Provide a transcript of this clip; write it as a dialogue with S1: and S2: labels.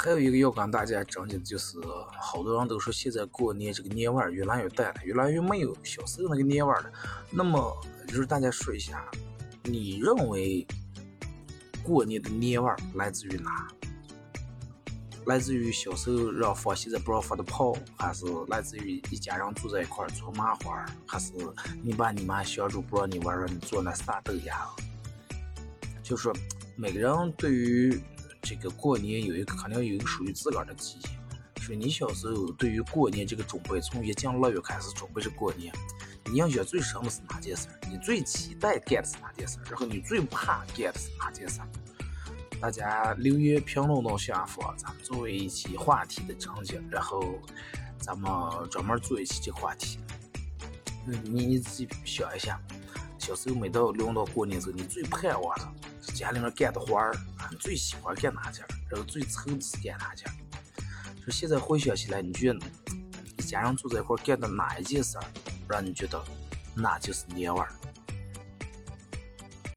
S1: 还有一个要跟大家讲的，就是好多人都说现在过年这个年味儿越来越淡了，越来越没有小时候那个年味儿了。那么就是大家说一下，你认为过年的年味儿来自于哪？来自于小时候让放现在不让放的炮，还是来自于一家人住在一块儿搓麻花，还是你爸你妈相处不让你玩，让你做那啥豆芽？就说每个人对于这个过年有一个肯定有一个属于自个儿的记忆。说你小时候对于过年这个准备，从一进腊月开始准备着过年，你印象最深的是哪件事？你最期待干的是哪件事？然后你最怕干的是哪件事？大家留言评论到下方，咱们作为一期话题的场景，然后咱们专门做一期这个话题。嗯你你自己想一下，小时候每到聊到过年时候，你最盼望的是家里面干的活儿，你最喜欢干哪件？然后最愁的是干哪件？就现在回想起来，你觉得一家人住在一块干的哪一件事儿，让你觉得那就是年味儿？